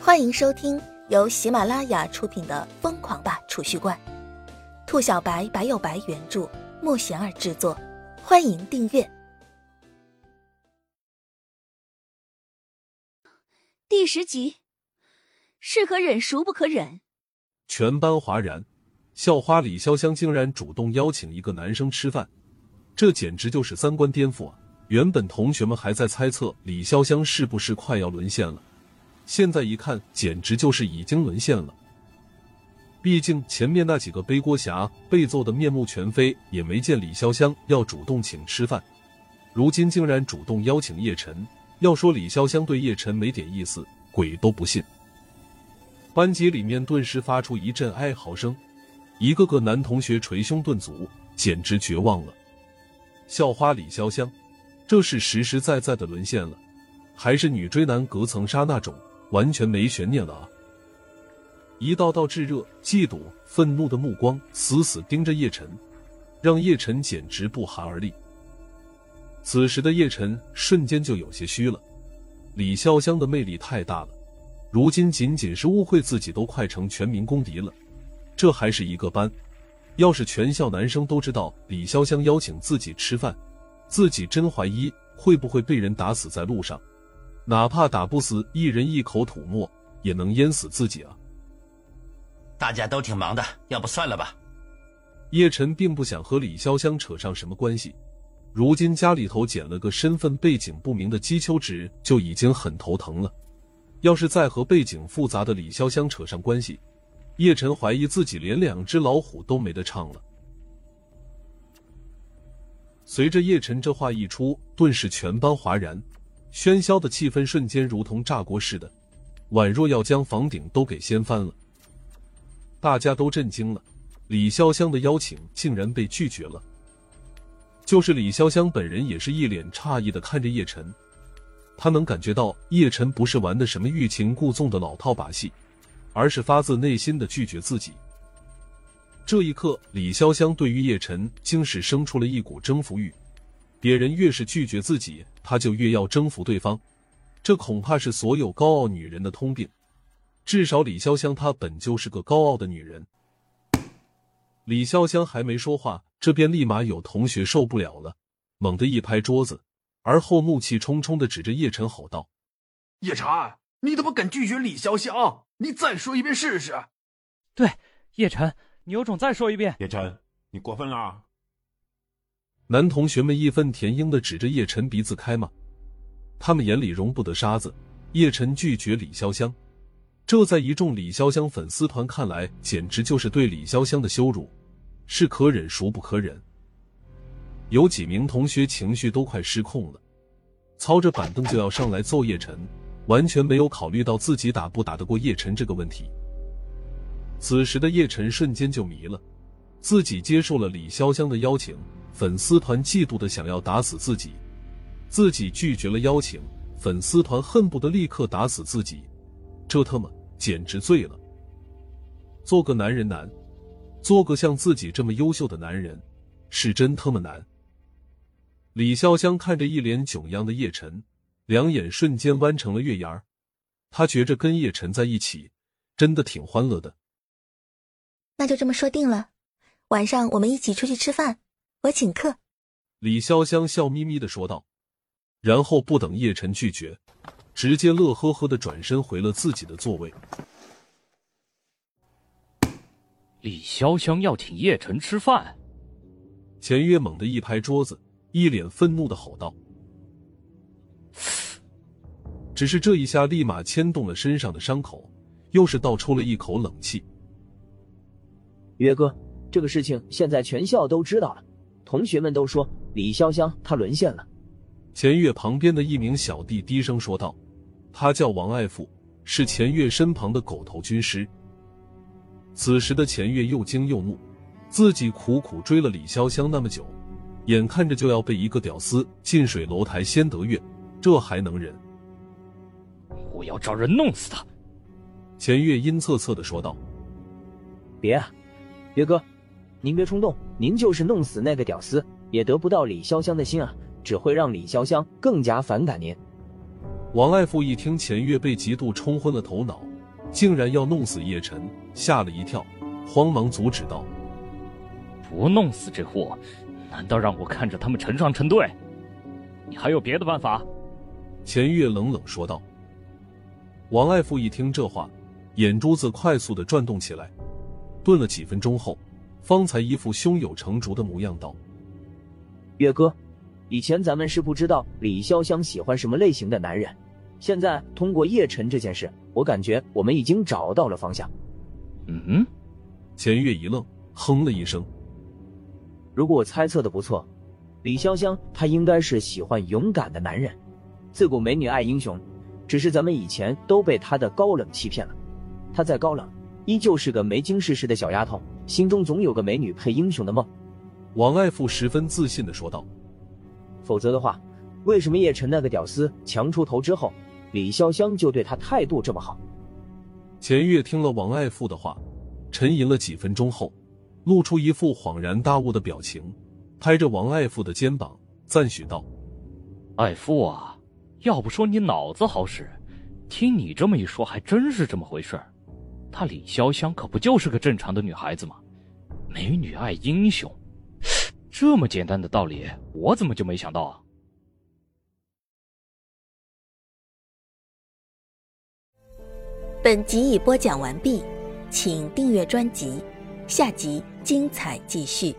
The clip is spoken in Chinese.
欢迎收听由喜马拉雅出品的《疯狂吧储蓄罐》，兔小白白有白原著，莫贤儿制作。欢迎订阅第十集。是可忍，孰不可忍？全班哗然，校花李潇湘竟然主动邀请一个男生吃饭，这简直就是三观颠覆啊！原本同学们还在猜测李潇湘是不是快要沦陷了。现在一看，简直就是已经沦陷了。毕竟前面那几个背锅侠被揍得面目全非，也没见李潇湘要主动请吃饭，如今竟然主动邀请叶晨。要说李潇湘对叶晨没点意思，鬼都不信。班级里面顿时发出一阵哀嚎声，一个个男同学捶胸顿足，简直绝望了。校花李潇湘，这是实实在在的沦陷了，还是女追男隔层纱那种？完全没悬念了啊！一道道炙热、嫉妒、愤怒的目光死死盯着叶晨，让叶晨简直不寒而栗。此时的叶晨瞬间就有些虚了。李潇湘的魅力太大了，如今仅仅是误会自己都快成全民公敌了。这还是一个班，要是全校男生都知道李潇湘邀请自己吃饭，自己真怀疑会不会被人打死在路上。哪怕打不死一人一口吐沫，也能淹死自己啊！大家都挺忙的，要不算了吧？叶晨并不想和李潇湘扯上什么关系，如今家里头捡了个身份背景不明的姬秋芷，就已经很头疼了。要是再和背景复杂的李潇湘扯上关系，叶晨怀疑自己连两只老虎都没得唱了。随着叶晨这话一出，顿时全班哗然。喧嚣的气氛瞬间如同炸锅似的，宛若要将房顶都给掀翻了。大家都震惊了，李潇湘的邀请竟然被拒绝了。就是李潇湘本人也是一脸诧异的看着叶晨，他能感觉到叶晨不是玩的什么欲擒故纵的老套把戏，而是发自内心的拒绝自己。这一刻，李潇湘对于叶晨竟是生出了一股征服欲。别人越是拒绝自己，他就越要征服对方，这恐怕是所有高傲女人的通病。至少李潇湘她本就是个高傲的女人。李潇湘还没说话，这边立马有同学受不了了，猛地一拍桌子，而后怒气冲冲的指着叶晨吼道：“叶晨，你怎么敢拒绝李潇湘？你再说一遍试试！”对，叶晨，你有种再说一遍！叶晨，你过分了！男同学们义愤填膺的指着叶晨鼻子开骂，他们眼里容不得沙子。叶晨拒绝李潇湘，这在一众李潇湘粉丝团看来，简直就是对李潇湘的羞辱，是可忍孰不可忍。有几名同学情绪都快失控了，操着板凳就要上来揍叶晨，完全没有考虑到自己打不打得过叶晨这个问题。此时的叶晨瞬间就迷了，自己接受了李潇湘的邀请。粉丝团嫉妒的想要打死自己，自己拒绝了邀请，粉丝团恨不得立刻打死自己，这他妈简直醉了！做个男人难，做个像自己这么优秀的男人是真他妈难。李潇湘看着一脸囧样的叶晨，两眼瞬间弯成了月牙儿，他觉着跟叶晨在一起真的挺欢乐的。那就这么说定了，晚上我们一起出去吃饭。我请客，李潇湘笑眯眯的说道，然后不等叶晨拒绝，直接乐呵呵的转身回了自己的座位。李潇湘要请叶晨吃饭，钱月猛地一拍桌子，一脸愤怒的吼道：“只是这一下立马牵动了身上的伤口，又是倒抽了一口冷气。”约哥，这个事情现在全校都知道了。同学们都说李潇湘她沦陷了。钱月旁边的一名小弟低声说道：“他叫王爱富，是钱月身旁的狗头军师。”此时的钱月又惊又怒，自己苦苦追了李潇湘那么久，眼看着就要被一个屌丝近水楼台先得月，这还能忍？我要找人弄死他！钱月阴恻恻的说道：“别啊，别哥。”您别冲动，您就是弄死那个屌丝，也得不到李潇湘的心啊，只会让李潇湘更加反感您。王爱富一听钱月被嫉妒冲昏了头脑，竟然要弄死叶晨，吓了一跳，慌忙阻止道：“不弄死这货，难道让我看着他们成双成对？你还有别的办法？”钱月冷冷说道。王爱富一听这话，眼珠子快速的转动起来，顿了几分钟后，方才一副胸有成竹的模样道：“月哥，以前咱们是不知道李潇湘喜欢什么类型的男人，现在通过叶晨这件事，我感觉我们已经找到了方向。”嗯，钱月一愣，哼了一声：“如果我猜测的不错，李潇湘她应该是喜欢勇敢的男人，自古美女爱英雄。”只是咱们以前都被她的高冷欺骗了，她再高冷，依旧是个没经世事的小丫头，心中总有个美女配英雄的梦。王爱富十分自信的说道。否则的话，为什么叶晨那个屌丝强出头之后，李潇湘就对他态度这么好？钱月听了王爱富的话，沉吟了几分钟后，露出一副恍然大悟的表情，拍着王爱富的肩膀赞许道：“爱富啊。”要不说你脑子好使，听你这么一说，还真是这么回事儿。那李潇湘可不就是个正常的女孩子吗？美女爱英雄，这么简单的道理，我怎么就没想到啊？本集已播讲完毕，请订阅专辑，下集精彩继续。